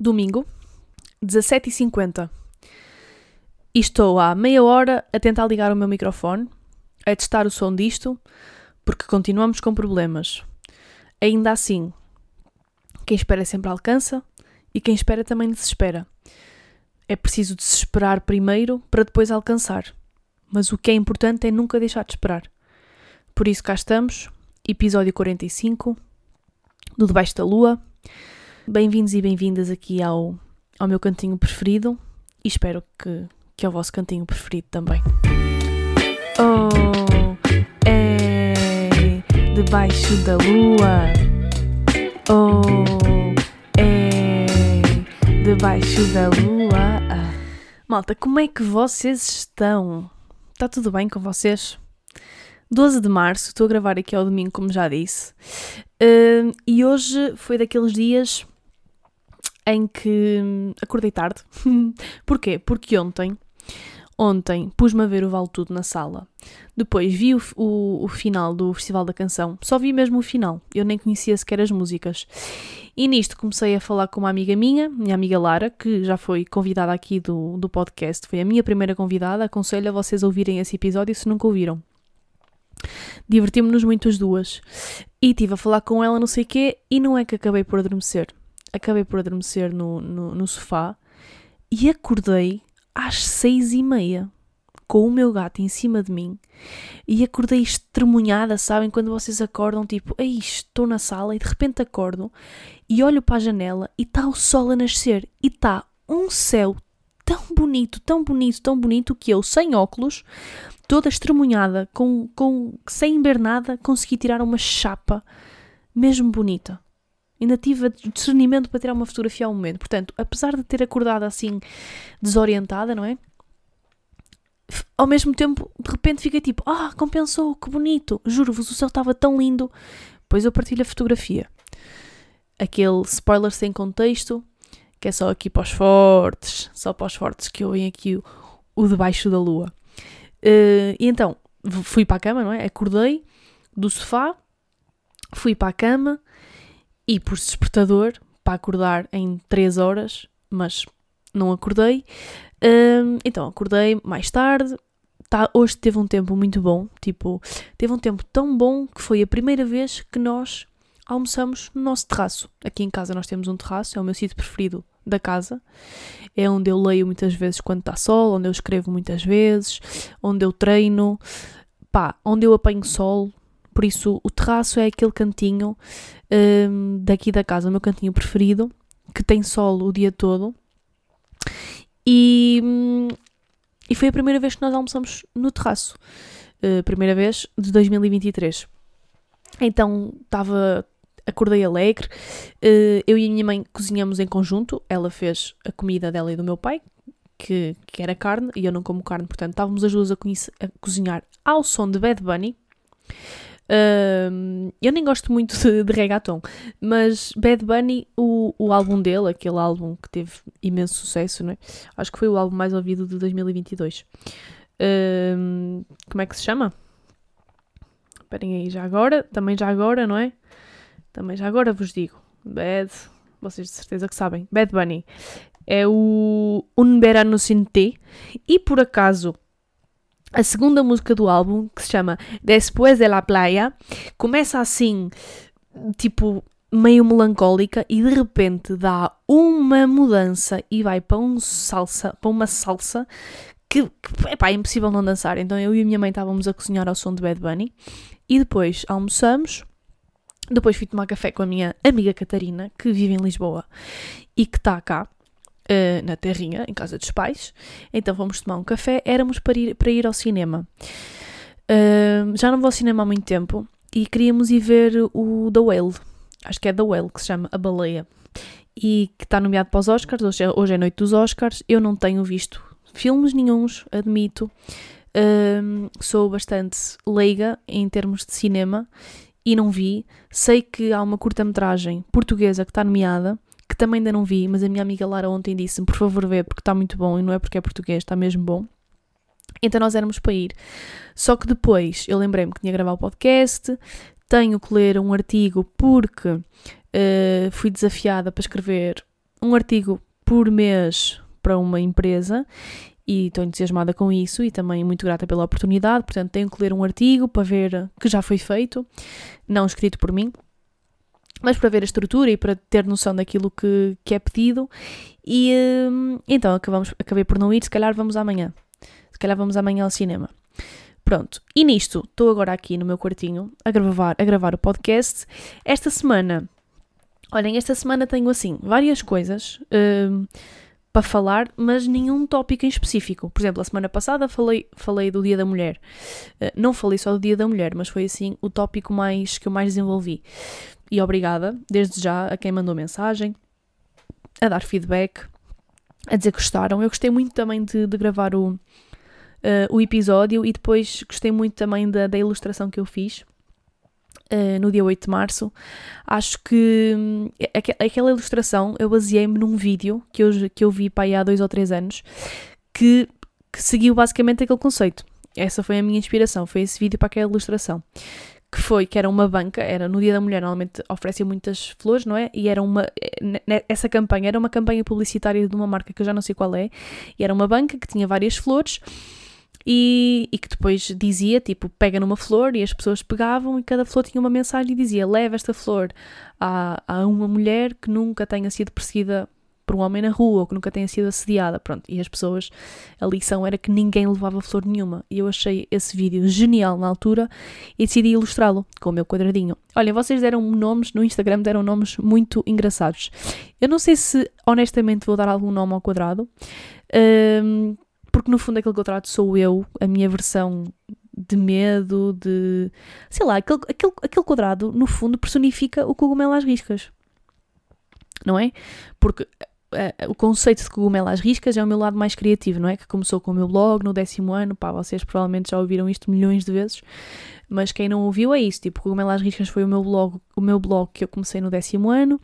domingo, 17h50. E estou há meia hora a tentar ligar o meu microfone, a testar o som disto, porque continuamos com problemas. Ainda assim, quem espera sempre alcança e quem espera também desespera. É preciso desesperar primeiro para depois alcançar. Mas o que é importante é nunca deixar de esperar. Por isso cá estamos, episódio 45 do Debaixo da Lua. Bem-vindos e bem-vindas aqui ao, ao meu cantinho preferido e espero que, que é o vosso cantinho preferido também. Oh, é debaixo da lua. Oh, é debaixo da lua. Malta, como é que vocês estão? Está tudo bem com vocês? 12 de março, estou a gravar aqui ao domingo, como já disse, uh, e hoje foi daqueles dias em que acordei tarde. Porquê? Porque ontem, ontem pus-me a ver o Vale Tudo na sala. Depois vi o, o, o, final do Festival da Canção. Só vi mesmo o final. Eu nem conhecia sequer as músicas. E nisto comecei a falar com uma amiga minha, minha amiga Lara, que já foi convidada aqui do, do podcast. Foi a minha primeira convidada. Aconselho a vocês a ouvirem esse episódio se nunca ouviram. Divertimos-nos muito as duas. E estive a falar com ela, não sei o quê, e não é que acabei por adormecer acabei por adormecer no, no, no sofá e acordei às seis e meia com o meu gato em cima de mim e acordei estremunhada, sabem? Quando vocês acordam, tipo, ei, estou na sala e de repente acordo e olho para a janela e está o sol a nascer e está um céu tão bonito, tão bonito, tão bonito que eu, sem óculos, toda estremunhada, com, com, sem ver nada, consegui tirar uma chapa mesmo bonita. Ainda tive discernimento para tirar uma fotografia ao momento. Portanto, apesar de ter acordado assim desorientada, não é? Ao mesmo tempo, de repente fiquei tipo, ah, compensou, que bonito. Juro-vos, o céu estava tão lindo. Depois eu partilho a fotografia. Aquele spoiler sem contexto, que é só aqui para os fortes, só para os fortes que ouvem aqui o, o debaixo da lua. Uh, e então, fui para a cama, não é? Acordei do sofá, fui para a cama, e por despertador para acordar em 3 horas, mas não acordei. Um, então acordei mais tarde. Tá, hoje teve um tempo muito bom, tipo, teve um tempo tão bom que foi a primeira vez que nós almoçamos no nosso terraço. Aqui em casa nós temos um terraço, é o meu sítio preferido da casa. É onde eu leio muitas vezes quando está sol, onde eu escrevo muitas vezes, onde eu treino, pá, onde eu apanho sol. Por isso, o terraço é aquele cantinho um, daqui da casa, o meu cantinho preferido, que tem sol o dia todo. E, e foi a primeira vez que nós almoçamos no terraço. Uh, primeira vez de 2023. Então estava. Acordei alegre. Uh, eu e a minha mãe cozinhamos em conjunto. Ela fez a comida dela e do meu pai, que, que era carne, e eu não como carne, portanto estávamos as duas a, a cozinhar ao som de Bad Bunny. Uh, eu nem gosto muito de, de reggaeton, mas Bad Bunny, o, o álbum dele, aquele álbum que teve imenso sucesso, não é? acho que foi o álbum mais ouvido de 2022. Uh, como é que se chama? Esperem aí, já agora, também já agora, não é? Também já agora vos digo. Bad, vocês de certeza que sabem. Bad Bunny é o Un Verano Sin e por acaso a segunda música do álbum, que se chama Después de la Playa, começa assim, tipo, meio melancólica e de repente dá uma mudança e vai para um salsa, para uma salsa que, que epá, é impossível não dançar. Então eu e a minha mãe estávamos a cozinhar ao som de Bad Bunny e depois almoçamos. Depois fui tomar café com a minha amiga Catarina, que vive em Lisboa e que está cá uh, na terrinha, em casa dos pais. Então fomos tomar um café, éramos para ir, para ir ao cinema. Uh, já não vou ao cinema há muito tempo e queríamos ir ver o The Whale. Acho que é The Whale que se chama A Baleia. E que está nomeado para os Oscars. Hoje é, hoje é noite dos Oscars. Eu não tenho visto filmes nenhums, admito. Uh, sou bastante leiga em termos de cinema e não vi. Sei que há uma curta-metragem portuguesa que está nomeada também ainda não vi, mas a minha amiga Lara ontem disse-me, por favor vê, porque está muito bom, e não é porque é português, está mesmo bom. Então nós éramos para ir. Só que depois eu lembrei-me que tinha gravar o podcast, tenho que ler um artigo porque uh, fui desafiada para escrever um artigo por mês para uma empresa e estou entusiasmada com isso e também muito grata pela oportunidade. Portanto, tenho que ler um artigo para ver que já foi feito, não escrito por mim, mas para ver a estrutura e para ter noção daquilo que, que é pedido. E hum, então acabamos, acabei por não ir, se calhar vamos amanhã. Se calhar vamos amanhã ao cinema. Pronto, e nisto estou agora aqui no meu quartinho a gravar, a gravar o podcast. Esta semana, olhem, esta semana tenho assim várias coisas. Hum, para falar, mas nenhum tópico em específico. Por exemplo, a semana passada falei, falei do Dia da Mulher. Uh, não falei só do Dia da Mulher, mas foi assim o tópico mais que eu mais desenvolvi. E obrigada, desde já, a quem mandou mensagem, a dar feedback, a dizer que gostaram. Eu gostei muito também de, de gravar o, uh, o episódio e depois gostei muito também da, da ilustração que eu fiz. Uh, no dia 8 de março, acho que hum, aquela ilustração eu baseei-me num vídeo que eu, que eu vi para aí há dois ou três anos que, que seguiu basicamente aquele conceito. Essa foi a minha inspiração, foi esse vídeo para aquela ilustração. Que foi, que era uma banca, era no Dia da Mulher, normalmente oferecem muitas flores, não é? E era uma, eh, essa campanha era uma campanha publicitária de uma marca que eu já não sei qual é, e era uma banca que tinha várias flores e, e, que depois dizia, tipo, pega numa flor e as pessoas pegavam e cada flor tinha uma mensagem e dizia leva esta flor a, a uma mulher que nunca tenha sido perseguida por um homem na rua ou que nunca tenha sido assediada, pronto, e as pessoas, a lição era que ninguém levava flor nenhuma e eu achei esse vídeo genial na altura e decidi ilustrá-lo com o meu quadradinho. Olha, vocês deram nomes, no Instagram deram nomes muito engraçados. Eu não sei se honestamente vou dar algum nome ao quadrado, um, porque no fundo aquele que eu trato sou eu, a minha versão de medo, de. sei lá, aquele, aquele, aquele quadrado no fundo personifica o cogumelo às riscas. Não é? Porque uh, o conceito de cogumelo às riscas é o meu lado mais criativo, não é? Que começou com o meu blog no décimo ano, pá, vocês provavelmente já ouviram isto milhões de vezes, mas quem não ouviu é isso, tipo, cogumelo às riscas foi o meu blog, o meu blog que eu comecei no décimo ano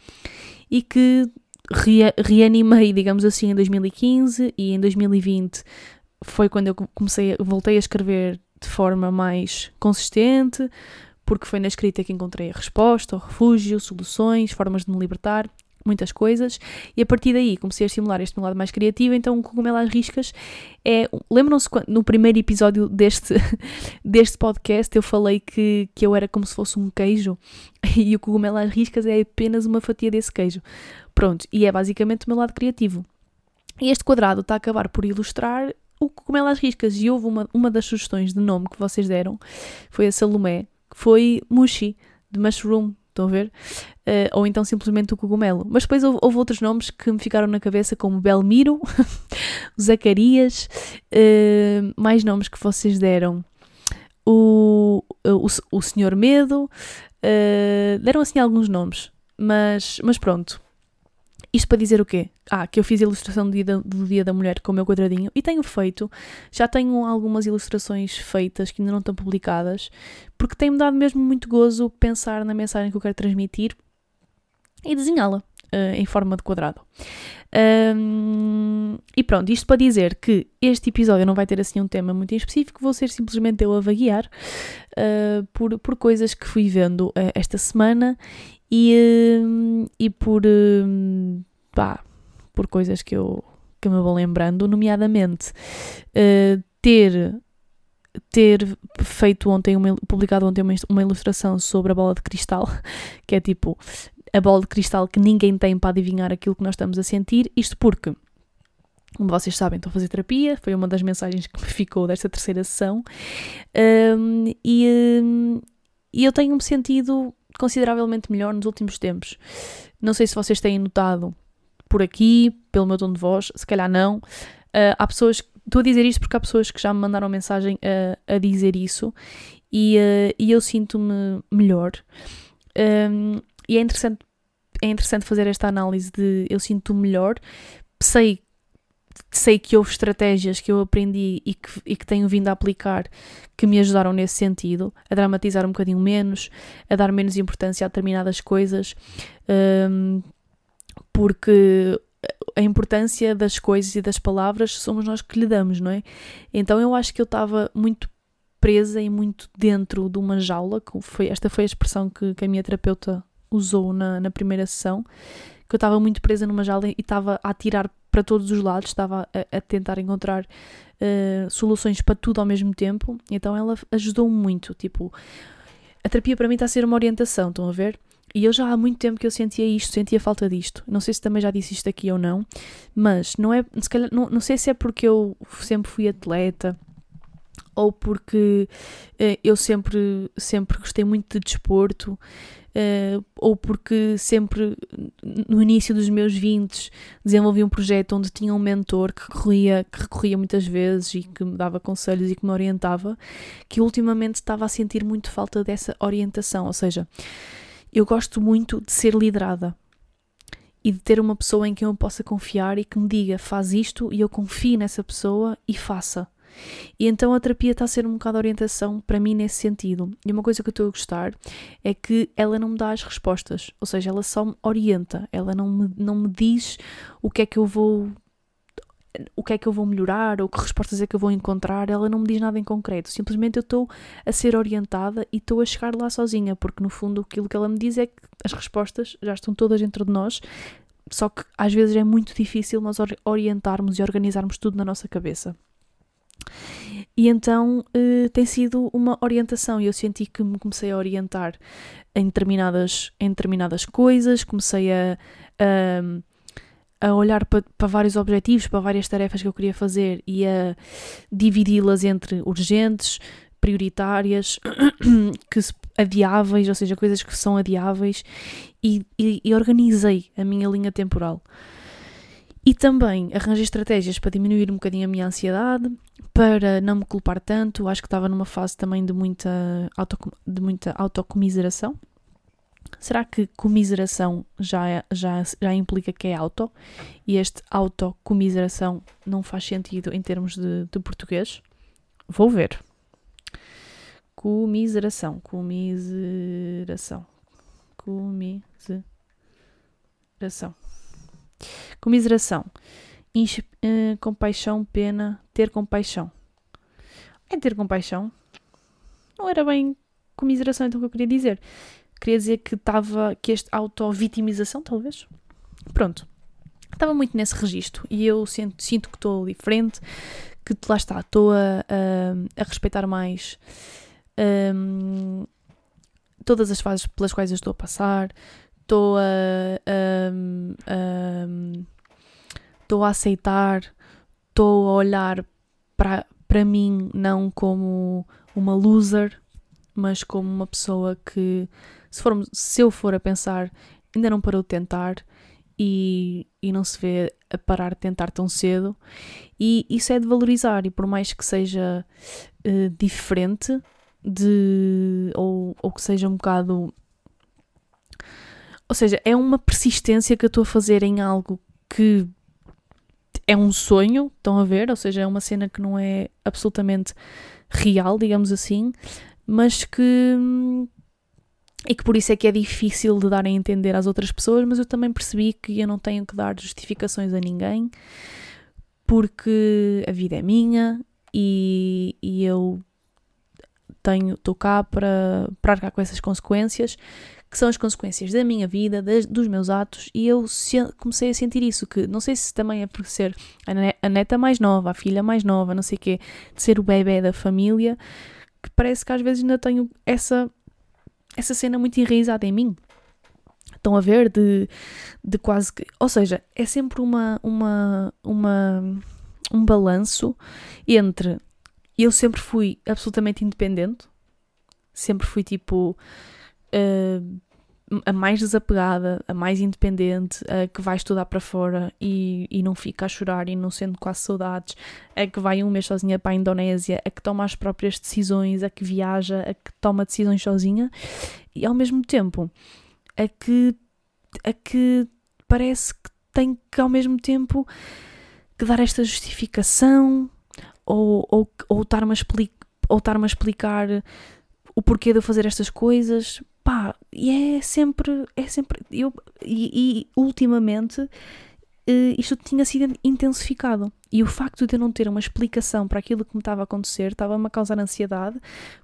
e que reanimei, digamos assim, em 2015 e em 2020 foi quando eu comecei, voltei a escrever de forma mais consistente, porque foi na escrita que encontrei a resposta, o refúgio, soluções, formas de me libertar, muitas coisas, e a partir daí comecei a estimular este meu lado mais criativo, então o cogumelo às riscas é... Lembram-se no primeiro episódio deste, deste podcast eu falei que, que eu era como se fosse um queijo, e o cogumelo às riscas é apenas uma fatia desse queijo. Pronto, e é basicamente o meu lado criativo. E este quadrado está a acabar por ilustrar o cogumelo às riscas. E houve uma, uma das sugestões de nome que vocês deram, foi a Salomé, que foi Mushi, de Mushroom, estão a ver? Uh, ou então simplesmente o cogumelo. Mas depois houve, houve, outros nomes que me ficaram na cabeça, como Belmiro, Zacarias, uh, mais nomes que vocês deram. O, o, o Senhor Medo, uh, deram assim alguns nomes, mas, mas pronto, isto para dizer o quê? Ah, que eu fiz a ilustração do dia, da, do dia da Mulher com o meu quadradinho e tenho feito, já tenho algumas ilustrações feitas que ainda não estão publicadas, porque tem-me dado mesmo muito gozo pensar na mensagem que eu quero transmitir e desenhá-la uh, em forma de quadrado. Um, e pronto, isto para dizer que este episódio não vai ter assim um tema muito em específico, vou ser simplesmente eu a vaguear uh, por, por coisas que fui vendo uh, esta semana e, e por, pá, por coisas que eu, que me vou lembrando, nomeadamente uh, ter ter feito ontem, uma, publicado ontem uma, uma ilustração sobre a bola de cristal, que é tipo a bola de cristal que ninguém tem para adivinhar aquilo que nós estamos a sentir, isto porque como vocês sabem, estou a fazer terapia, foi uma das mensagens que me ficou desta terceira sessão, um, e, um, e eu tenho-me sentido consideravelmente melhor nos últimos tempos. Não sei se vocês têm notado por aqui, pelo meu tom de voz, se calhar não. Uh, há pessoas, estou a dizer isto porque há pessoas que já me mandaram mensagem a, a dizer isso e, uh, e eu sinto-me melhor. Um, e é interessante, é interessante fazer esta análise de eu sinto-me melhor. Sei sei que houve estratégias que eu aprendi e que, e que tenho vindo a aplicar que me ajudaram nesse sentido, a dramatizar um bocadinho menos, a dar menos importância a determinadas coisas, um, porque a importância das coisas e das palavras somos nós que lhe damos, não é? Então eu acho que eu estava muito presa e muito dentro de uma jaula, foi, esta foi a expressão que, que a minha terapeuta usou na, na primeira sessão, que eu estava muito presa numa jaula e estava a atirar para todos os lados, estava a, a tentar encontrar uh, soluções para tudo ao mesmo tempo. Então ela ajudou-me muito. Tipo, a terapia para mim está a ser uma orientação, estão a ver? E eu já há muito tempo que eu sentia isto, sentia falta disto. Não sei se também já disse isto aqui ou não, mas não é, se calhar, não, não sei se é porque eu sempre fui atleta ou porque uh, eu sempre, sempre gostei muito de desporto, uh, ou porque sempre no início dos meus 20 desenvolvi um projeto onde tinha um mentor que recorria, que recorria muitas vezes e que me dava conselhos e que me orientava, que ultimamente estava a sentir muito falta dessa orientação. Ou seja, eu gosto muito de ser liderada e de ter uma pessoa em quem eu possa confiar e que me diga faz isto e eu confio nessa pessoa e faça. E então a terapia está a ser um bocado de orientação para mim nesse sentido. E uma coisa que eu estou a gostar é que ela não me dá as respostas, ou seja, ela só me orienta, ela não me, não me diz o que é que eu vou o que é que eu vou melhorar ou que respostas é que eu vou encontrar, ela não me diz nada em concreto. Simplesmente eu estou a ser orientada e estou a chegar lá sozinha, porque no fundo aquilo que ela me diz é que as respostas já estão todas dentro de nós, só que às vezes é muito difícil nós orientarmos e organizarmos tudo na nossa cabeça. E então uh, tem sido uma orientação e eu senti que me comecei a orientar em determinadas, em determinadas coisas, comecei a, a, a olhar para, para vários objetivos, para várias tarefas que eu queria fazer e a dividi-las entre urgentes, prioritárias, que se, adiáveis, ou seja, coisas que são adiáveis, e, e, e organizei a minha linha temporal. E também arranjei estratégias para diminuir um bocadinho a minha ansiedade, para não me culpar tanto. Acho que estava numa fase também de muita, auto, de muita autocomiseração. Será que comiseração já, já, já implica que é auto? E este autocomiseração não faz sentido em termos de, de português? Vou ver. Comiseração. Comiseração. Comiseração. Comiseração. Inch, uh, compaixão, pena, ter compaixão. É ter compaixão. Não era bem comiseração, então que eu queria dizer. Queria dizer que estava, que este auto-vitimização, talvez. Pronto. Estava muito nesse registro e eu sinto, sinto que estou diferente, que lá está, estou a, a, a respeitar mais um, todas as fases pelas quais eu estou a passar, estou a, estou a, a, aceitar, estou a olhar para, para mim não como uma loser, mas como uma pessoa que, se, for, se eu for a pensar, ainda não parou de tentar e, e não se vê a parar de tentar tão cedo. E isso é de valorizar, e por mais que seja uh, diferente de ou, ou que seja um bocado ou seja, é uma persistência que eu estou a fazer em algo que é um sonho, estão a ver? Ou seja, é uma cena que não é absolutamente real, digamos assim, mas que. E que por isso é que é difícil de dar a entender às outras pessoas, mas eu também percebi que eu não tenho que dar justificações a ninguém, porque a vida é minha e, e eu tenho, estou cá para, para arcar com essas consequências que são as consequências da minha vida, das, dos meus atos, e eu se, comecei a sentir isso, que não sei se também é por ser a, ne, a neta mais nova, a filha mais nova, não sei o quê, de ser o bebê da família, que parece que às vezes ainda tenho essa, essa cena muito enraizada em mim. Estão a ver? De, de quase que. Ou seja, é sempre uma, uma, uma, um balanço entre. Eu sempre fui absolutamente independente, sempre fui tipo uh, a mais desapegada, a mais independente, a que vai estudar para fora e, e não fica a chorar e não sendo quase saudades, a que vai um mês sozinha para a Indonésia, a que toma as próprias decisões, a que viaja, a que toma decisões sozinha e ao mesmo tempo a que, a que parece que tem que ao mesmo tempo que dar esta justificação ou, ou, ou estar-me a, estar a explicar o porquê de eu fazer estas coisas pá, e é sempre, é sempre, eu, e, e ultimamente uh, isto tinha sido intensificado. E o facto de eu não ter uma explicação para aquilo que me estava a acontecer estava-me a causar ansiedade,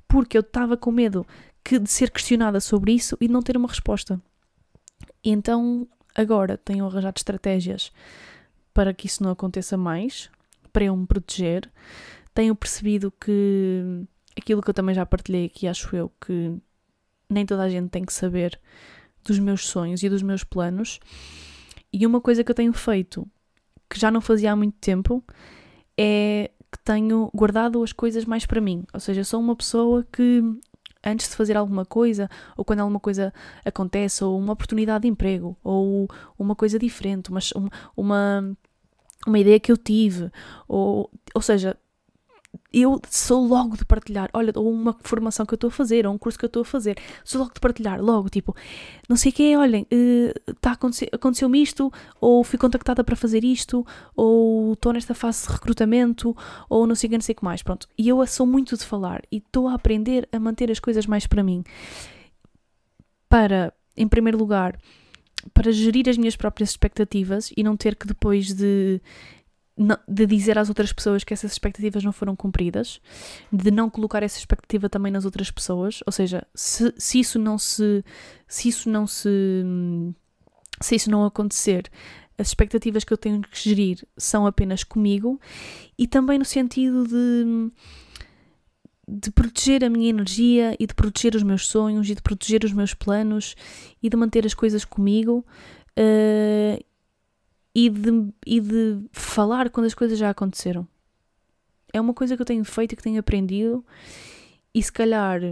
porque eu estava com medo que, de ser questionada sobre isso e não ter uma resposta. E então agora tenho arranjado estratégias para que isso não aconteça mais, para eu me proteger. Tenho percebido que aquilo que eu também já partilhei aqui, acho eu, que nem toda a gente tem que saber dos meus sonhos e dos meus planos. E uma coisa que eu tenho feito, que já não fazia há muito tempo, é que tenho guardado as coisas mais para mim. Ou seja, sou uma pessoa que antes de fazer alguma coisa, ou quando alguma coisa acontece, ou uma oportunidade de emprego, ou uma coisa diferente, uma, uma, uma ideia que eu tive, ou, ou seja, eu sou logo de partilhar, olha, ou uma formação que eu estou a fazer, ou um curso que eu estou a fazer, sou logo de partilhar, logo, tipo, não sei o que, olhem, uh, tá, aconteceu-me isto, ou fui contactada para fazer isto, ou estou nesta fase de recrutamento, ou não sei o que, não sei o que mais, pronto. E eu sou muito de falar, e estou a aprender a manter as coisas mais para mim. Para, em primeiro lugar, para gerir as minhas próprias expectativas e não ter que depois de de dizer às outras pessoas que essas expectativas não foram cumpridas, de não colocar essa expectativa também nas outras pessoas, ou seja, se, se isso não se se isso não se se isso não acontecer, as expectativas que eu tenho que gerir são apenas comigo e também no sentido de de proteger a minha energia e de proteger os meus sonhos e de proteger os meus planos e de manter as coisas comigo uh, e de, e de falar quando as coisas já aconteceram. É uma coisa que eu tenho feito e que tenho aprendido, e se calhar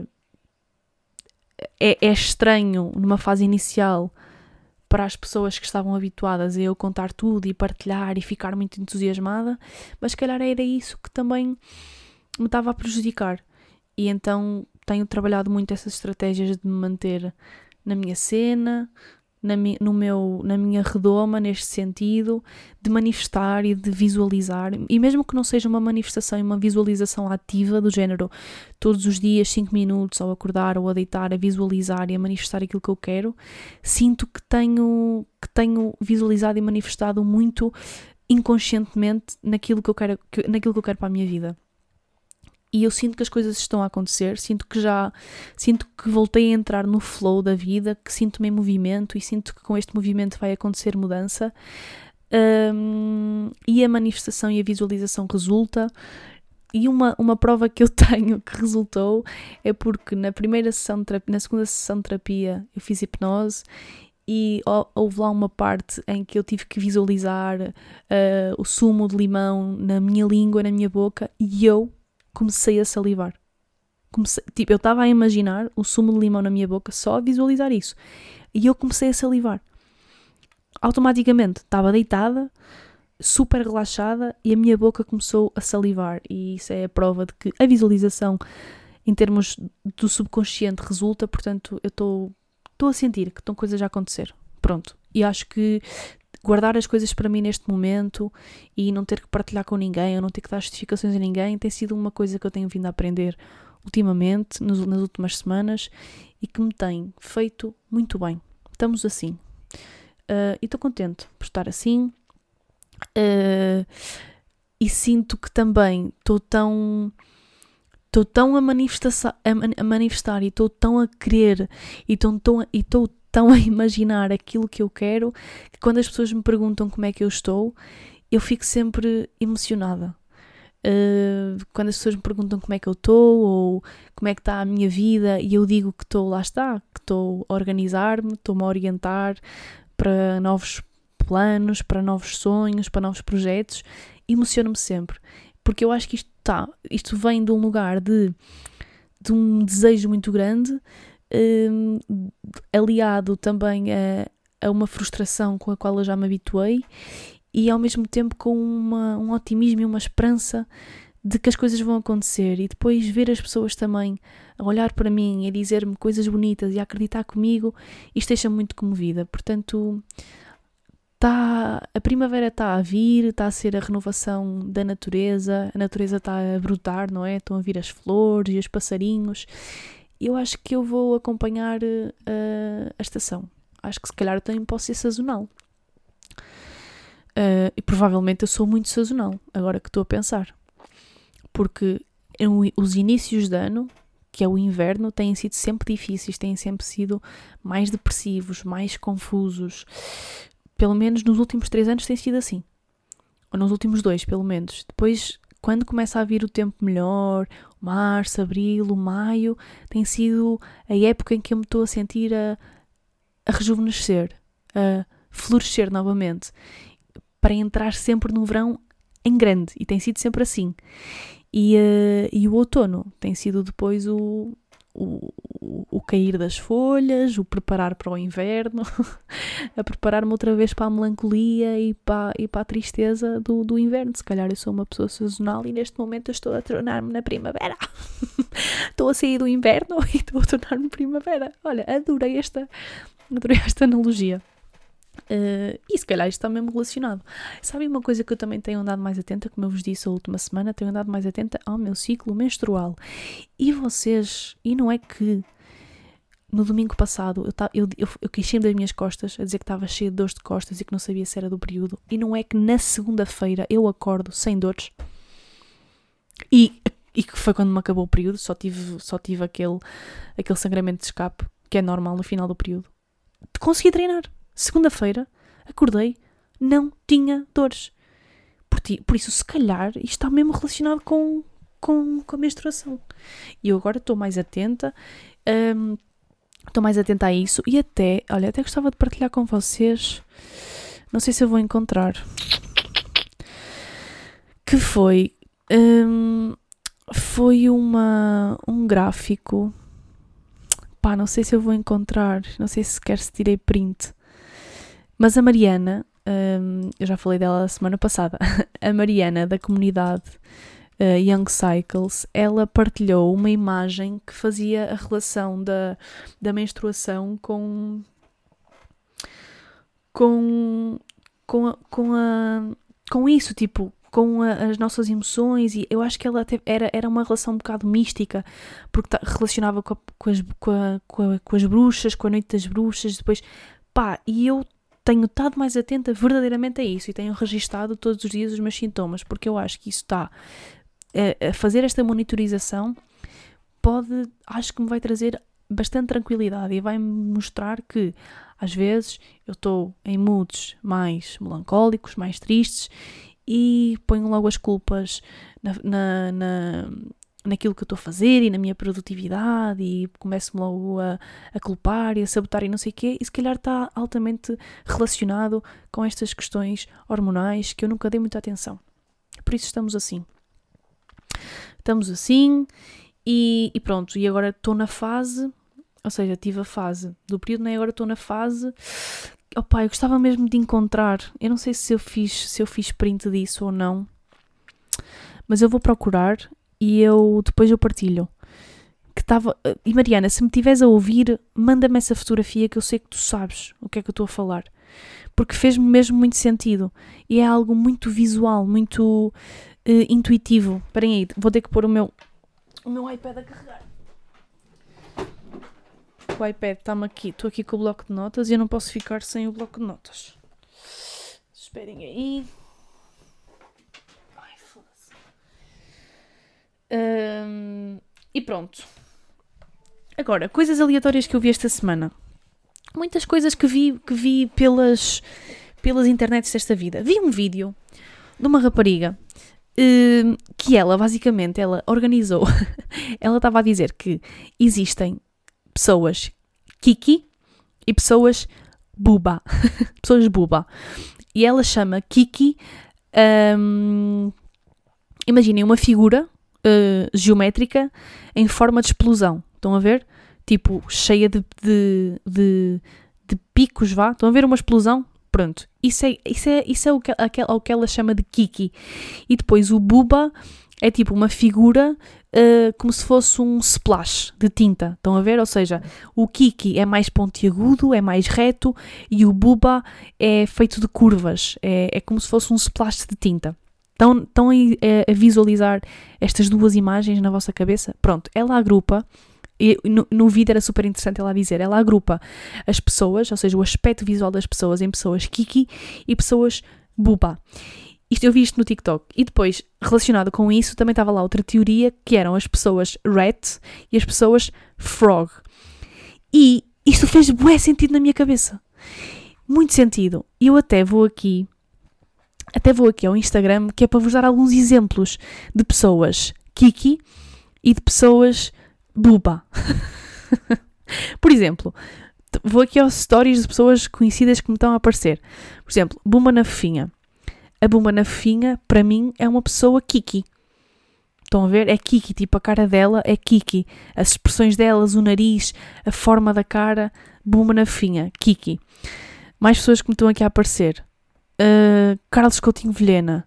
é, é estranho numa fase inicial para as pessoas que estavam habituadas a eu contar tudo e partilhar e ficar muito entusiasmada, mas se calhar era isso que também me estava a prejudicar. E então tenho trabalhado muito essas estratégias de me manter na minha cena, na, no meu, na minha redoma neste sentido de manifestar e de visualizar, e mesmo que não seja uma manifestação e uma visualização ativa do género todos os dias 5 minutos ao acordar ou a deitar a visualizar e a manifestar aquilo que eu quero, sinto que tenho que tenho visualizado e manifestado muito inconscientemente naquilo que eu quero, naquilo que eu quero para a minha vida e eu sinto que as coisas estão a acontecer, sinto que já sinto que voltei a entrar no flow da vida, que sinto-me em movimento e sinto que com este movimento vai acontecer mudança. Um, e a manifestação e a visualização resulta. E uma, uma prova que eu tenho que resultou é porque na primeira sessão terapia, na segunda sessão de terapia eu fiz hipnose e houve lá uma parte em que eu tive que visualizar uh, o sumo de limão na minha língua, na minha boca, e eu comecei a salivar. Comecei, tipo, eu estava a imaginar o sumo de limão na minha boca só a visualizar isso. E eu comecei a salivar. Automaticamente estava deitada, super relaxada e a minha boca começou a salivar. E isso é a prova de que a visualização, em termos do subconsciente, resulta. Portanto, eu estou a sentir que estão coisas a acontecer. Pronto. E acho que guardar as coisas para mim neste momento e não ter que partilhar com ninguém ou não ter que dar justificações a ninguém tem sido uma coisa que eu tenho vindo a aprender ultimamente, nas últimas semanas e que me tem feito muito bem. Estamos assim. Uh, e estou contente por estar assim. Uh, e sinto que também estou tão estou tão a manifestar, a, manifestar e estou tão a querer e estou tão a imaginar aquilo que eu quero que quando as pessoas me perguntam como é que eu estou, eu fico sempre emocionada. Uh, quando as pessoas me perguntam como é que eu estou ou como é que está a minha vida e eu digo que estou, lá está, que estou a organizar-me, estou-me a orientar para novos planos, para novos sonhos, para novos projetos, emociono-me sempre. Porque eu acho que isto tá, isto vem de um lugar de, de um desejo muito grande um, aliado também a, a, uma frustração com a qual eu já me habituei e ao mesmo tempo com uma, um otimismo e uma esperança de que as coisas vão acontecer e depois ver as pessoas também a olhar para mim e a dizer-me coisas bonitas e a acreditar comigo, isto deixa-me muito comovida. Portanto, tá, a primavera está a vir, está a ser a renovação da natureza, a natureza está a brotar, não é? Estão a vir as flores e os passarinhos eu acho que eu vou acompanhar uh, a estação. Acho que se calhar também posso ser sazonal. Uh, e provavelmente eu sou muito sazonal, agora que estou a pensar. Porque os inícios de ano, que é o inverno, têm sido sempre difíceis, têm sempre sido mais depressivos, mais confusos. Pelo menos nos últimos três anos tem sido assim. Ou nos últimos dois, pelo menos. Depois, quando começa a vir o tempo melhor, março, abril, maio, tem sido a época em que eu me estou a sentir a, a rejuvenescer, a florescer novamente, para entrar sempre no verão em grande. E tem sido sempre assim. E, uh, e o outono tem sido depois o, o, o, cair das folhas, o preparar para o inverno, a preparar-me outra vez para a melancolia e para, e para a tristeza do, do inverno. Se calhar eu sou uma pessoa sazonal e neste momento estou a tornar-me na primavera. estou a sair do inverno e estou a tornar-me primavera. Olha, adorei esta, adorei esta analogia. Uh, e se calhar isto está mesmo relacionado. Sabem uma coisa que eu também tenho andado mais atenta, como eu vos disse a última semana, tenho andado mais atenta ao meu ciclo menstrual. E vocês, e não é que no domingo passado eu, eu, eu, eu queixei-me das minhas costas, a dizer que estava cheia de dores de costas e que não sabia se era do período, e não é que na segunda-feira eu acordo sem dores. E, e que foi quando me acabou o período, só tive, só tive aquele, aquele sangramento de escape, que é normal no final do período. Consegui treinar Segunda-feira, acordei, não tinha dores. Por, ti, por isso, se calhar, isto está mesmo relacionado com, com, com a menstruação. E eu agora estou mais atenta, hum, estou um, mais atenta a isso e até, olha, até gostava de partilhar com vocês, não sei se eu vou encontrar, que foi, um, foi uma, um gráfico, pá, não sei se eu vou encontrar, não sei se quer se tirei print, mas a Mariana, um, eu já falei dela semana passada, a Mariana da comunidade uh, Young Cycles, ela partilhou uma imagem que fazia a relação da, da menstruação com. com. com, a, com, a, com isso, tipo, com a, as nossas emoções e eu acho que ela era, era uma relação um bocado mística porque relacionava com, a, com, as, com, a, com as bruxas, com a noite das bruxas, depois pá, e eu tenho estado mais atenta verdadeiramente a isso e tenho registado todos os dias os meus sintomas, porque eu acho que isso está a, a fazer esta monitorização pode, acho que me vai trazer bastante tranquilidade e vai-me mostrar que às vezes eu estou em moods mais melancólicos, mais tristes e ponho logo as culpas na, na naquilo que eu estou a fazer e na minha produtividade e começo-me logo a, a culpar e a sabotar e não sei o quê, e se calhar está altamente relacionado com estas questões hormonais que eu nunca dei muita atenção. Por isso estamos assim. Estamos assim e, e pronto, e agora estou na fase, ou seja, tive a fase do período, nem agora estou na fase. Opa, eu gostava mesmo de encontrar, eu não sei se eu fiz, se eu fiz print disso ou não, mas eu vou procurar e eu depois eu partilho. Que estava. E Mariana, se me estiveres a ouvir, manda-me essa fotografia que eu sei que tu sabes o que é que eu estou a falar. Porque fez-me mesmo muito sentido. E é algo muito visual, muito uh, intuitivo. Esperem aí, vou ter que pôr o meu, o meu iPad a carregar. O iPad está-me aqui. Estou aqui com o bloco de notas e eu não posso ficar sem o bloco de notas. Esperem aí. E pronto. Agora, coisas aleatórias que eu vi esta semana. Muitas coisas que vi, que vi pelas, pelas internets desta vida. Vi um vídeo de uma rapariga que ela, basicamente, ela organizou. ela estava a dizer que existem pessoas Kiki e pessoas Buba. pessoas Buba. E ela chama Kiki. Um, imaginem uma figura uh, geométrica em forma de explosão. Estão a ver? Tipo, cheia de, de, de, de picos, vá. Estão a ver uma explosão? Pronto. Isso é, isso é, isso é o, que, o que ela chama de Kiki. E depois o Buba é tipo uma figura uh, como se fosse um splash de tinta. Estão a ver? Ou seja, o Kiki é mais pontiagudo, é mais reto e o Buba é feito de curvas. É, é como se fosse um splash de tinta. Estão, estão a, a visualizar estas duas imagens na vossa cabeça? Pronto, ela agrupa e no, no, vídeo era super interessante ela dizer, ela agrupa as pessoas, ou seja, o aspecto visual das pessoas em pessoas kiki e pessoas buba. Isto, eu vi isto no TikTok. E depois, relacionado com isso, também estava lá outra teoria, que eram as pessoas rat e as pessoas frog. E isto fez bué sentido na minha cabeça. muito sentido. Eu até vou aqui, até vou aqui ao Instagram, que é para vos dar alguns exemplos de pessoas Kiki e de pessoas Buba. Por exemplo, vou aqui aos stories de pessoas conhecidas que me estão a aparecer. Por exemplo, Bumba na Fofinha. A Bumba na Fofinha, para mim, é uma pessoa Kiki. Estão a ver? É Kiki, tipo a cara dela é Kiki. As expressões delas, o nariz, a forma da cara, Bumba na Fofinha, Kiki. Mais pessoas que me estão aqui a aparecer. Uh, Carlos Coutinho Vilhena.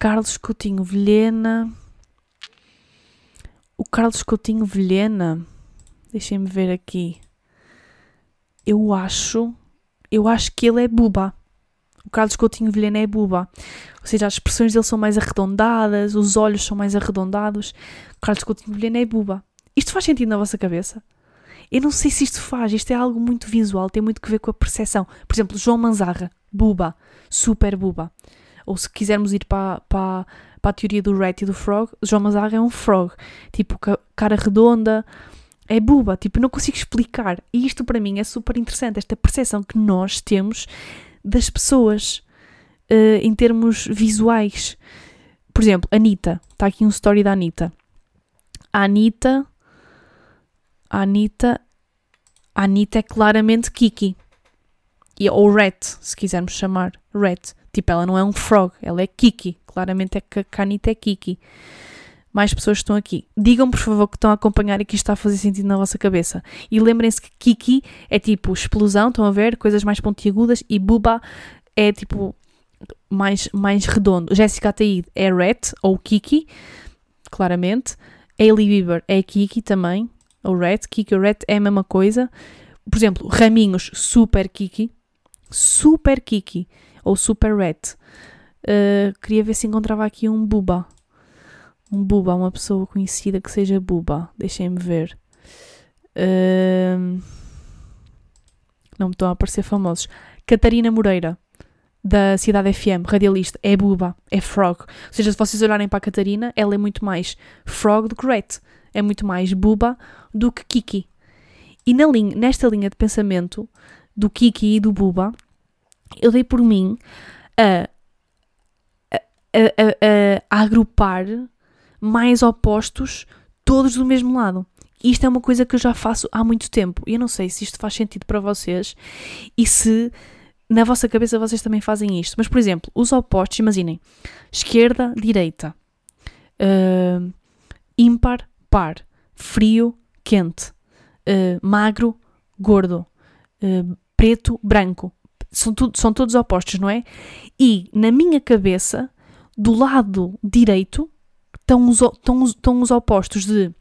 Carlos Coutinho Vilhena. O Carlos Coutinho Vilhena. Deixem-me ver aqui. Eu acho. Eu acho que ele é buba. O Carlos Coutinho Vilhena é buba. Ou seja, as expressões dele são mais arredondadas, os olhos são mais arredondados. O Carlos Coutinho Vilhena é buba. Isto faz sentido na vossa cabeça? Eu não sei se isto faz, isto é algo muito visual, tem muito que ver com a percepção. Por exemplo, João Manzarra, buba, super buba. Ou se quisermos ir para, para, para a teoria do rat e do frog, João Manzarra é um frog. Tipo, cara redonda, é buba, tipo, não consigo explicar. E isto para mim é super interessante, esta percepção que nós temos das pessoas uh, em termos visuais. Por exemplo, Anitta, está aqui um story da Anitta. A Anitta, a Anitta, a Anitta é claramente Kiki. E, ou Rat, se quisermos chamar. Rat. Tipo, ela não é um frog, ela é Kiki. Claramente é que a Anitta é Kiki mais pessoas estão aqui. Digam, por favor, que estão a acompanhar e que isto está a fazer sentido na vossa cabeça. E lembrem-se que Kiki é tipo explosão, estão a ver? Coisas mais pontiagudas. E Buba é tipo mais, mais redondo. Jessica Ataíde é Rat, ou Kiki, claramente. Hailey Bieber é Kiki também, ou Rat. Kiki ou Rat é a mesma coisa. Por exemplo, Raminhos, super Kiki. Super Kiki, ou super Rat. Uh, queria ver se encontrava aqui um Buba um buba, uma pessoa conhecida que seja buba. Deixem-me ver. Uh, não me estão a aparecer famosos. Catarina Moreira, da Cidade FM, radialista, é buba, é frog. Ou seja, se vocês olharem para a Catarina, ela é muito mais frog do que rat. É muito mais buba do que kiki. E na linha, nesta linha de pensamento do kiki e do buba, eu dei por mim a, a, a, a agrupar mais opostos, todos do mesmo lado. Isto é uma coisa que eu já faço há muito tempo. E eu não sei se isto faz sentido para vocês e se na vossa cabeça vocês também fazem isto. Mas, por exemplo, os opostos, imaginem: esquerda, direita, uh, ímpar, par, frio, quente, uh, magro, gordo, uh, preto, branco. São, tudo, são todos opostos, não é? E na minha cabeça, do lado direito, estão os, estão, estão os opostos de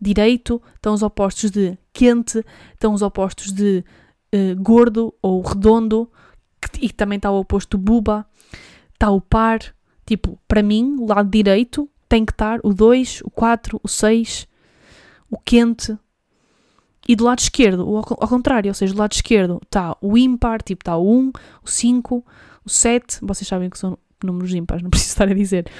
direito, estão os opostos de quente, estão os opostos de uh, gordo ou redondo, que, e também está o oposto buba, está o par. Tipo, para mim, o lado direito tem que estar o 2, o 4, o 6, o quente. E do lado esquerdo, ao, ao contrário, ou seja, do lado esquerdo está o ímpar, tipo está o 1, o 5, o 7, vocês sabem que são números ímpares, não preciso estar a dizer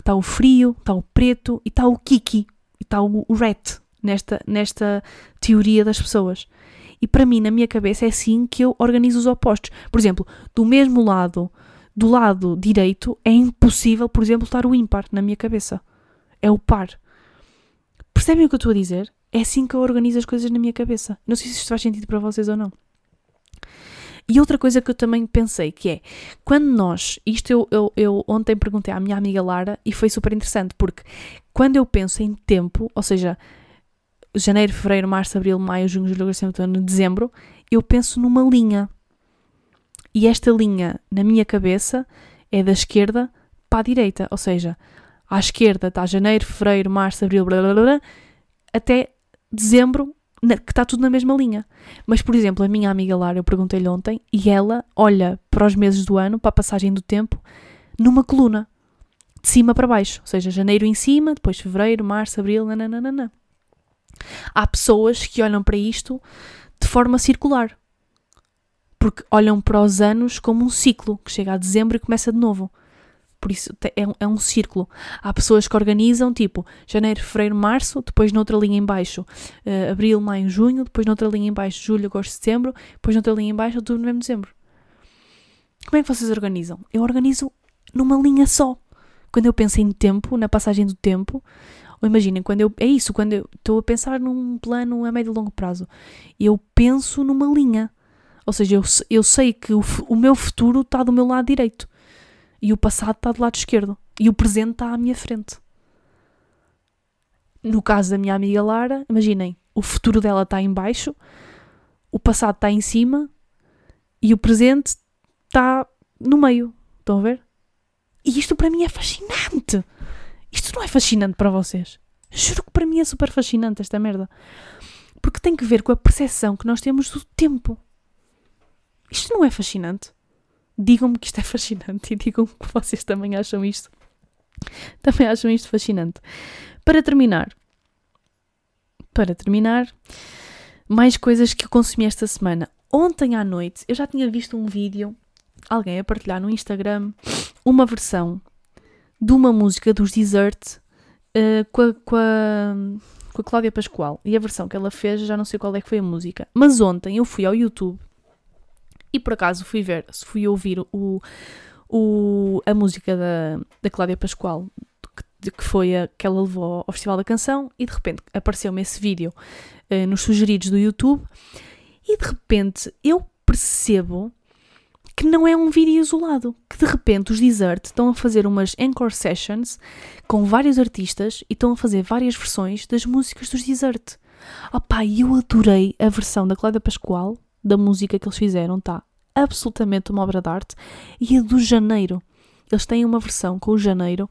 está o frio, está o preto e está o kiki, e está o, rat nesta, nesta teoria das pessoas. E para mim, na minha cabeça, é assim que eu organizo os opostos. Por exemplo, do mesmo lado, do lado direito, é impossível, por exemplo, estar o ímpar na minha cabeça. É o par. Percebem o que eu estou a dizer? É assim que eu organizo as coisas na minha cabeça. Não sei se isto faz sentido para vocês ou não. E outra coisa que eu também pensei que é, quando nós, isto eu, eu, eu ontem perguntei à minha amiga Lara e foi super interessante, porque quando eu penso em tempo, ou seja, janeiro, fevereiro, março, abril, maio, junho, julho, agosto, setembro, dezembro, eu penso numa linha. E esta linha, na minha cabeça, é da esquerda para a direita, ou seja, à esquerda está janeiro, fevereiro, março, abril, blá, blá, blá, até dezembro que está tudo na mesma linha. Mas, por exemplo, a minha amiga Lara, eu perguntei-lhe ontem, e ela olha para os meses do ano, para a passagem do tempo, numa coluna, de cima para baixo. Ou seja, janeiro em cima, depois fevereiro, março, abril, nananana. Há pessoas que olham para isto de forma circular. Porque olham para os anos como um ciclo, que chega a dezembro e começa de novo. Por isso é, é um círculo. Há pessoas que organizam tipo janeiro, fevereiro, março, depois noutra linha em baixo, uh, abril, maio, junho, depois noutra linha em baixo, julho, agosto, setembro, depois noutra linha em baixo, outubro, novembro, dezembro. Como é que vocês organizam? Eu organizo numa linha só. Quando eu penso em tempo, na passagem do tempo, ou imaginem, quando eu. É isso, quando eu estou a pensar num plano a médio e longo prazo, eu penso numa linha. Ou seja, eu, eu sei que o, o meu futuro está do meu lado direito e o passado está do lado esquerdo e o presente está à minha frente. No caso da minha amiga Lara, imaginem, o futuro dela está em baixo, o passado está em cima e o presente está no meio. Estão a ver? E isto para mim é fascinante. Isto não é fascinante para vocês. Juro que para mim é super fascinante esta merda. Porque tem que ver com a percepção que nós temos do tempo. Isto não é fascinante? Digam-me que isto é fascinante e digam-me que vocês também acham isto. Também acham isto fascinante. Para terminar, para terminar, mais coisas que eu consumi esta semana. Ontem à noite eu já tinha visto um vídeo, alguém a partilhar no Instagram, uma versão de uma música dos Desert uh, com, a, com, a, com a Cláudia Pascoal. E a versão que ela fez, já não sei qual é que foi a música. Mas ontem eu fui ao YouTube e por acaso fui ver, fui ouvir o, o, a música da, da Cláudia Pascoal, que, que foi a que ela levou ao Festival da Canção, e de repente apareceu-me esse vídeo uh, nos sugeridos do YouTube, e de repente eu percebo que não é um vídeo isolado, que de repente os Desert estão a fazer umas encore sessions com vários artistas e estão a fazer várias versões das músicas dos Desert. Opá, eu adorei a versão da Cláudia Pascoal, da música que eles fizeram está absolutamente uma obra de arte e a do Janeiro. Eles têm uma versão com o Janeiro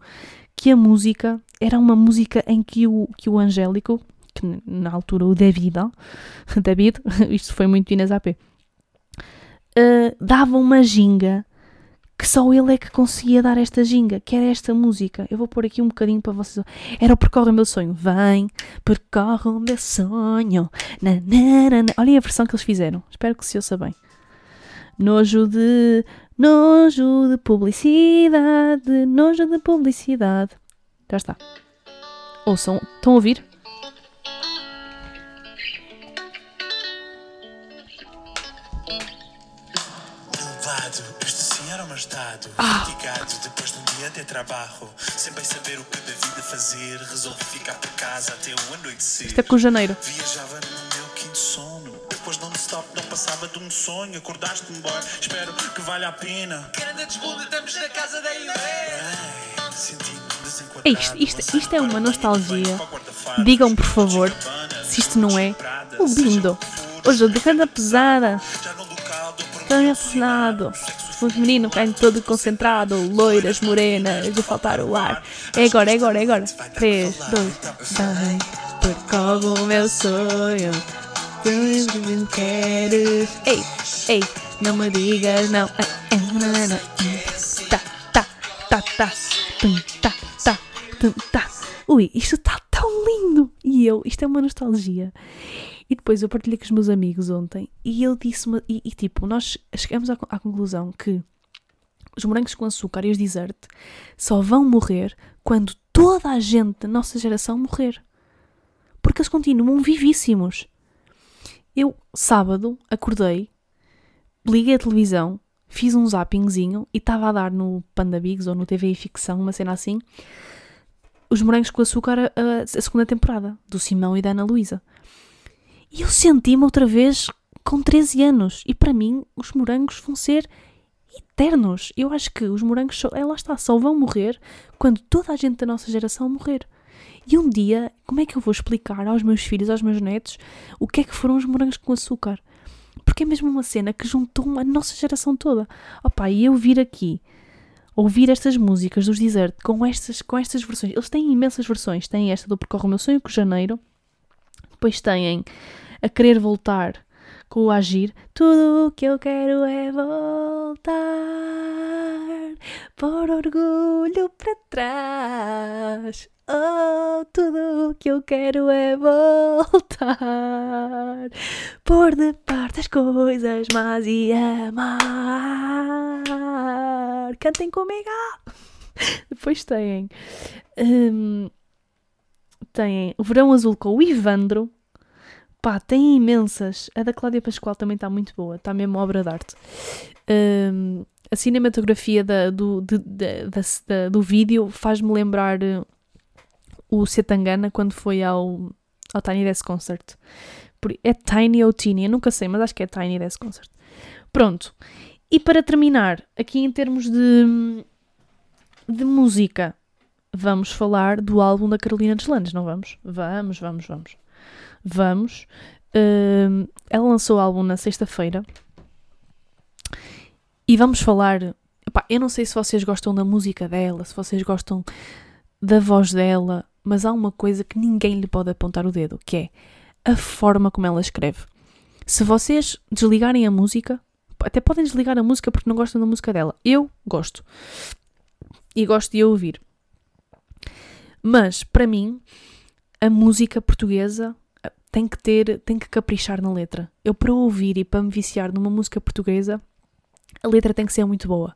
que a música era uma música em que o, que o Angélico, que na altura o David, David, isto foi muito Inês AP, uh, dava uma ginga que só ele é que conseguia dar esta ginga, que era esta música. Eu vou pôr aqui um bocadinho para vocês. Era o Percorre o Meu Sonho. Vem, percorre o meu sonho. Na, na, na, Olhem a versão que eles fizeram. Espero que se ouça bem. Nojo de. Nojo de publicidade. Nojo de publicidade. Já está. Ouçam. Estão a ouvir? Estado ah. fatigado depois de um dia de trabalho, sem bem saber o que da vida fazer, resolvi ficar por casa até o anoitecer. Isto é com janeiro. Viajava no meu quinto sono, depois non-stop não passava de um sonho. Acordaste-me, boy, espero que valha a pena. Grande desbunda, estamos na casa da isto, isto, isto é uma nostalgia. Digam por favor se isto não é o lindo. Hoje de grande pesada. Tão apaixonado o feminino cai todo concentrado, loiras, morenas, de faltar o ar. É agora, é agora, é agora. 3, 2, vai, percorre o meu sonho. Tu queres. Ei, ei, não me digas não. Tá, tá, tá, tá, tá, tá, tá. Ui, isto está tão lindo! E eu, isto é uma nostalgia. E depois eu partilhei com os meus amigos ontem e ele disse-me, e, e, tipo, nós chegamos à, à, conclusão que os morangos com açúcar e os dessert só vão morrer quando toda a gente da nossa geração morrer. Porque eles continuam vivíssimos. Eu, sábado, acordei, liguei a televisão, fiz um zappingzinho e estava a dar no Panda Bigs ou no TV Ficção, uma cena assim, os morangos com açúcar, a, a segunda temporada, do Simão e da Ana Luísa. E eu senti-me outra vez com 13 anos. E para mim, os morangos vão ser eternos. Eu acho que os morangos, só, é, lá está, só vão morrer quando toda a gente da nossa geração morrer. E um dia, como é que eu vou explicar aos meus filhos, aos meus netos, o que é que foram os morangos com açúcar? Porque é mesmo uma cena que juntou a nossa geração toda. Opa, e eu vir aqui, ouvir estas músicas dos Desert com estas, com estas versões. Eles têm imensas versões. Têm esta do Percorre o Meu Sonho, que janeiro. Depois têm a querer voltar com o agir. Tudo o que eu quero é voltar, por orgulho para trás. Oh, tudo o que eu quero é voltar, por de parte as coisas más e amar. Cantem comigo! Depois têm. Um, têm o Verão Azul com o Ivandro. Pá, tem imensas. A da Cláudia Pascoal também está muito boa. Está mesmo obra de arte. Um, a cinematografia da, do, de, de, da, do vídeo faz-me lembrar uh, o Setangana quando foi ao, ao Tiny Desk Concert. É Tiny ou Teeny? Eu nunca sei, mas acho que é Tiny Desk Concert. Pronto. E para terminar, aqui em termos de, de música, vamos falar do álbum da Carolina Deslandes, não vamos? Vamos, vamos, vamos. Vamos. Uh, ela lançou o álbum na sexta-feira. E vamos falar. Epá, eu não sei se vocês gostam da música dela, se vocês gostam da voz dela, mas há uma coisa que ninguém lhe pode apontar o dedo, que é a forma como ela escreve. Se vocês desligarem a música, até podem desligar a música porque não gostam da música dela. Eu gosto. E gosto de a ouvir. Mas, para mim, a música portuguesa tem que ter, tem que caprichar na letra. Eu, para ouvir e para me viciar numa música portuguesa, a letra tem que ser muito boa.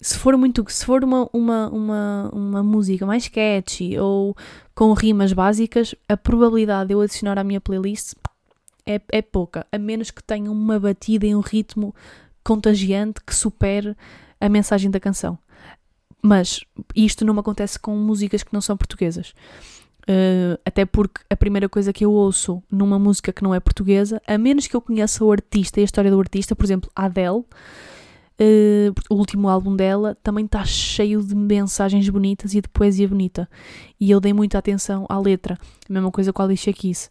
Se for muito, se for uma, uma, uma, uma música mais catchy ou com rimas básicas, a probabilidade de eu adicionar à minha playlist é, é pouca, a menos que tenha uma batida e um ritmo contagiante que supere a mensagem da canção. Mas isto não me acontece com músicas que não são portuguesas. Uh, até porque a primeira coisa que eu ouço numa música que não é portuguesa, a menos que eu conheça o artista e a história do artista, por exemplo, Adele, uh, o último álbum dela também está cheio de mensagens bonitas e de poesia bonita. E eu dei muita atenção à letra. A mesma coisa com a Alicia Keys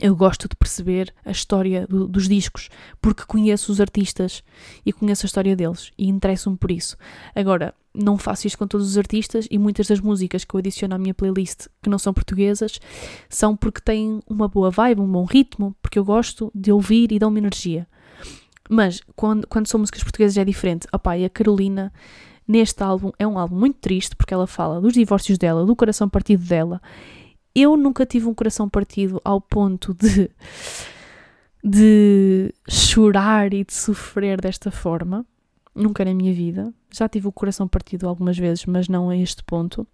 eu gosto de perceber a história do, dos discos, porque conheço os artistas e conheço a história deles e interesso-me por isso. Agora, não faço isto com todos os artistas e muitas das músicas que eu adiciono à minha playlist que não são portuguesas são porque têm uma boa vibe, um bom ritmo, porque eu gosto de ouvir e dão-me energia. Mas quando, quando são músicas portuguesas é diferente. Opá, e a Carolina, neste álbum, é um álbum muito triste porque ela fala dos divórcios dela, do coração partido dela eu nunca tive um coração partido ao ponto de, de chorar e de sofrer desta forma. Nunca na minha vida. Já tive o coração partido algumas vezes, mas não a este ponto.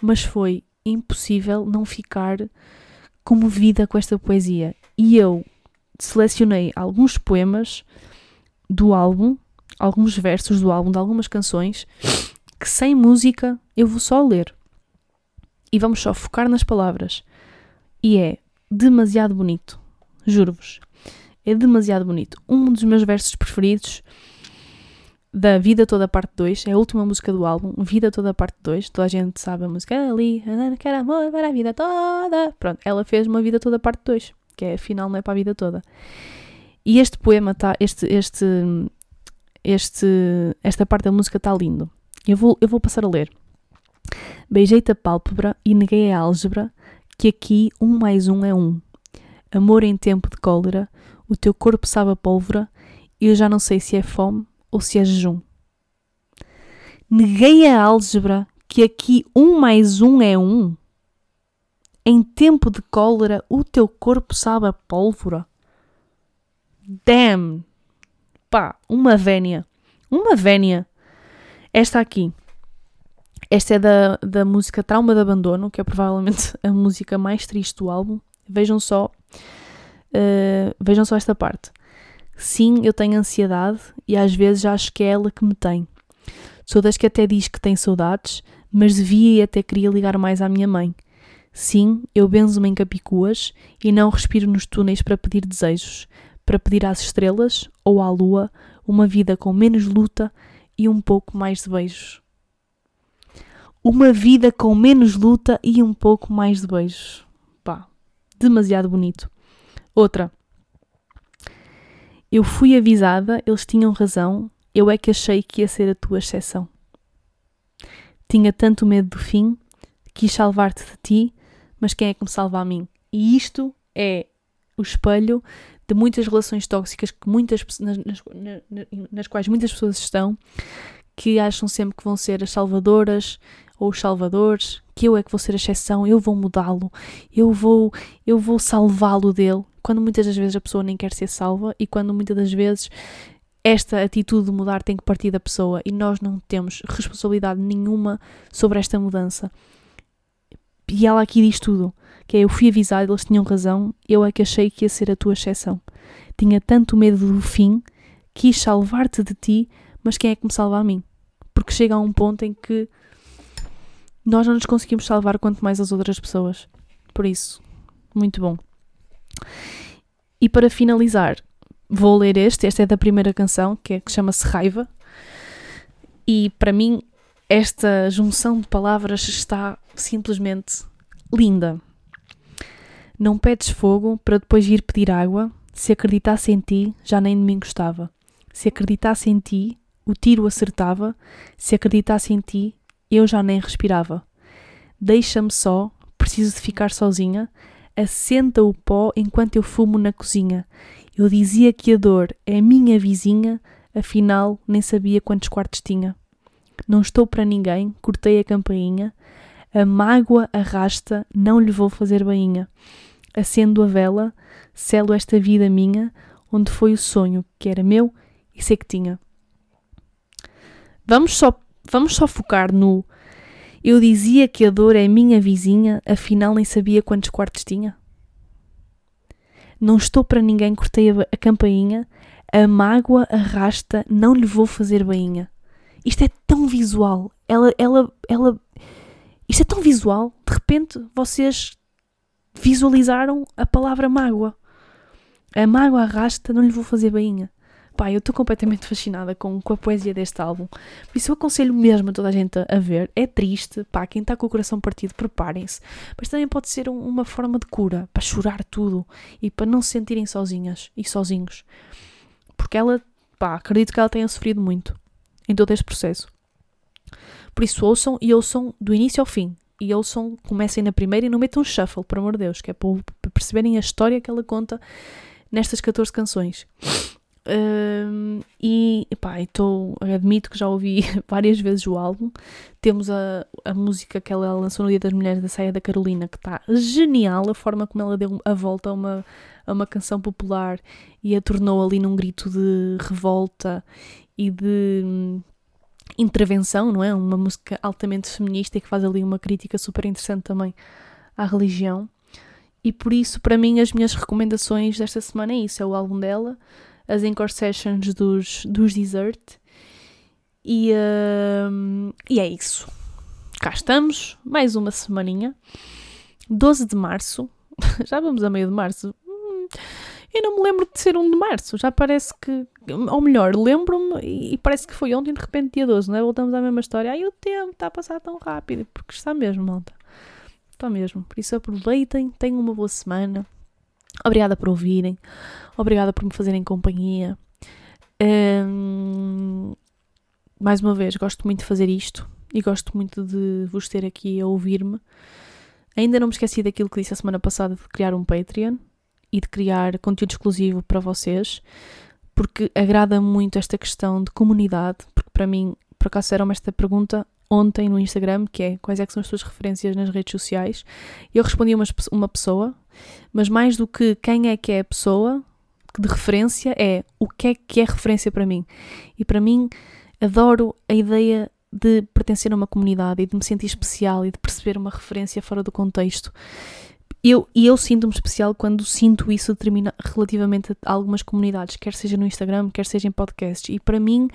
Mas foi impossível não ficar comovida com esta poesia. E eu selecionei alguns poemas do álbum, alguns versos do álbum, de algumas canções, que sem música eu vou só ler e vamos só focar nas palavras. E é demasiado bonito, juro-vos. É demasiado bonito. Um dos meus versos preferidos da Vida Toda Parte 2, é a última música do álbum, Vida Toda Parte 2. Toda a gente sabe a música ali, quero amor para a vida toda. Pronto, ela fez uma Vida Toda Parte 2, que é afinal não é para a vida toda. E este poema está, este, este, este, esta parte da música está lindo. Eu vou, eu vou passar a ler. Beijei-te a pálpebra e neguei a álgebra que aqui um mais um é um. Amor em tempo de cólera, o teu corpo sabe a pólvora e eu já não sei se é fome ou se é jejum. Neguei a álgebra que aqui um mais um é um. Em tempo de cólera, o teu corpo sabe a pólvora. Damn! Pá, uma vénia. Uma vénia. Esta aqui. Esta é da, da música Trauma de Abandono, que é provavelmente a música mais triste do álbum. Vejam só, uh, vejam só esta parte. Sim, eu tenho ansiedade e às vezes acho que é ela que me tem. Sou das que até diz que tem saudades, mas devia e até queria ligar mais à minha mãe. Sim, eu benzo-me em capicuas e não respiro nos túneis para pedir desejos, para pedir às estrelas ou à lua uma vida com menos luta e um pouco mais de beijos uma vida com menos luta e um pouco mais de beijos. Pá, demasiado bonito. Outra. Eu fui avisada, eles tinham razão, eu é que achei que ia ser a tua exceção. Tinha tanto medo do fim, quis salvar-te de ti, mas quem é que me salva a mim? E isto é o espelho de muitas relações tóxicas que muitas, nas, nas, nas quais muitas pessoas estão, que acham sempre que vão ser as salvadoras ou os salvadores, que eu é que vou ser a exceção, eu vou mudá-lo, eu vou, eu vou salvá-lo dele, quando muitas das vezes a pessoa nem quer ser salva e quando muitas das vezes esta atitude de mudar tem que partir da pessoa e nós não temos responsabilidade nenhuma sobre esta mudança. E ela aqui diz tudo, que é eu fui avisado, eles tinham razão, eu é que achei que ia ser a tua exceção. Tinha tanto medo do fim, quis salvar-te de ti, mas quem é que me salva a mim? Porque chega a um ponto em que nós não nos conseguimos salvar quanto mais as outras pessoas. Por isso, muito bom. E para finalizar, vou ler este. Este é da primeira canção, que, é, que chama-se Raiva. E para mim, esta junção de palavras está simplesmente linda. Não pedes fogo para depois ir pedir água. Se acreditasse em ti, já nem de mim gostava. Se acreditasse em ti, o tiro acertava. Se acreditasse em ti, eu já nem respirava. Deixa-me só, preciso de ficar sozinha. Assenta o pó enquanto eu fumo na cozinha. Eu dizia que a dor é minha vizinha, afinal nem sabia quantos quartos tinha. Não estou para ninguém, cortei a campainha. A mágoa arrasta, não lhe vou fazer bainha. Acendo a vela, selo esta vida minha, onde foi o sonho que era meu e sei que tinha. Vamos só, vamos só focar no eu dizia que a dor é minha vizinha, afinal nem sabia quantos quartos tinha. Não estou para ninguém, cortei a, campainha. A mágoa arrasta, não lhe vou fazer bainha. Isto é tão visual. Ela, ela, ela. Isto é tão visual. De repente, vocês visualizaram a palavra mágoa. A mágoa arrasta, não lhe vou fazer bainha. Pá, eu estou completamente fascinada com, com a poesia deste álbum. Por isso eu aconselho mesmo a toda a gente a, ver. É triste, pá, quem está com o coração partido, preparem-se. Mas também pode ser um, uma forma de cura, para chorar tudo e para não se sentirem sozinhas e sozinhos. Porque ela, pá, acredito que ela tenha sofrido muito em todo este processo. Por isso ouçam e ouçam do início ao fim. E ouçam, comecem na primeira e não metam um shuffle, por amor de Deus, que é para perceberem a história que ela conta nestas 14 canções. Um, e pá, então, admito que já ouvi várias vezes o álbum. Temos a, a música que ela lançou no Dia das Mulheres da Saia da Carolina, que está genial, a forma como ela deu a volta a uma, a uma canção popular e a tornou ali num grito de revolta e de hum, intervenção, não é? Uma música altamente feminista e que faz ali uma crítica super interessante também à religião. E por isso, para mim, as minhas recomendações desta semana é isso: é o álbum dela as Encore dos, dos Desert. E, uh, e é isso. Cá estamos, mais uma semaninha. 12 de março. Já vamos a meio de março. Hum, eu não me lembro de ser 1 de março. Já parece que. Ou melhor, lembro-me e parece que foi ontem, de repente, dia 12, não é? Voltamos à mesma história. Aí o tempo está a passar tão rápido. Porque está mesmo, malta. Está mesmo. Por isso aproveitem, tenham uma boa semana. Obrigada por ouvirem. Obrigada por me fazerem companhia. Um, mais uma vez, gosto muito de fazer isto e gosto muito de vos ter aqui a ouvir-me. Ainda não me esqueci daquilo que disse a semana passada de criar um Patreon e de criar conteúdo exclusivo para vocês, porque agrada muito esta questão de comunidade, porque para mim, por acaso era esta pergunta ontem no Instagram, que é quais é que são as suas referências nas redes sociais, eu respondi a uma, uma pessoa, mas mais do que quem é que é a pessoa de referência, é o que é que é referência para mim. E para mim, adoro a ideia de pertencer a uma comunidade e de me sentir especial e de perceber uma referência fora do contexto. Eu, e eu sinto-me especial quando sinto isso relativamente a algumas comunidades, quer seja no Instagram, quer seja em podcasts. E para mim,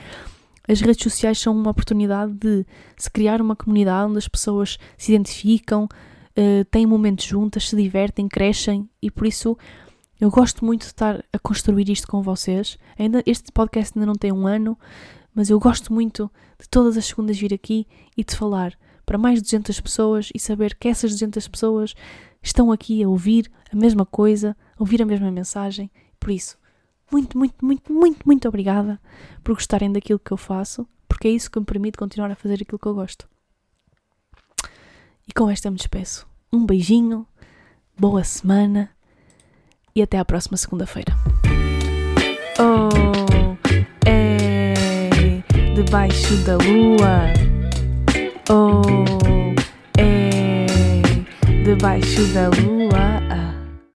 as redes sociais são uma oportunidade de se criar uma comunidade onde as pessoas se identificam, uh, têm momentos juntas, se divertem, crescem e por isso eu gosto muito de estar a construir isto com vocês. Ainda este podcast ainda não tem um ano, mas eu gosto muito de todas as segundas vir aqui e de falar para mais de 200 pessoas e saber que essas 200 pessoas estão aqui a ouvir a mesma coisa, a ouvir a mesma mensagem. Por isso, muito, muito, muito, muito, muito obrigada por gostarem daquilo que eu faço, porque é isso que me permite continuar a fazer aquilo que eu gosto. E com esta me despeço. Um beijinho, boa semana e até à próxima segunda-feira. Oh, é debaixo da lua. Oh, é debaixo da lua.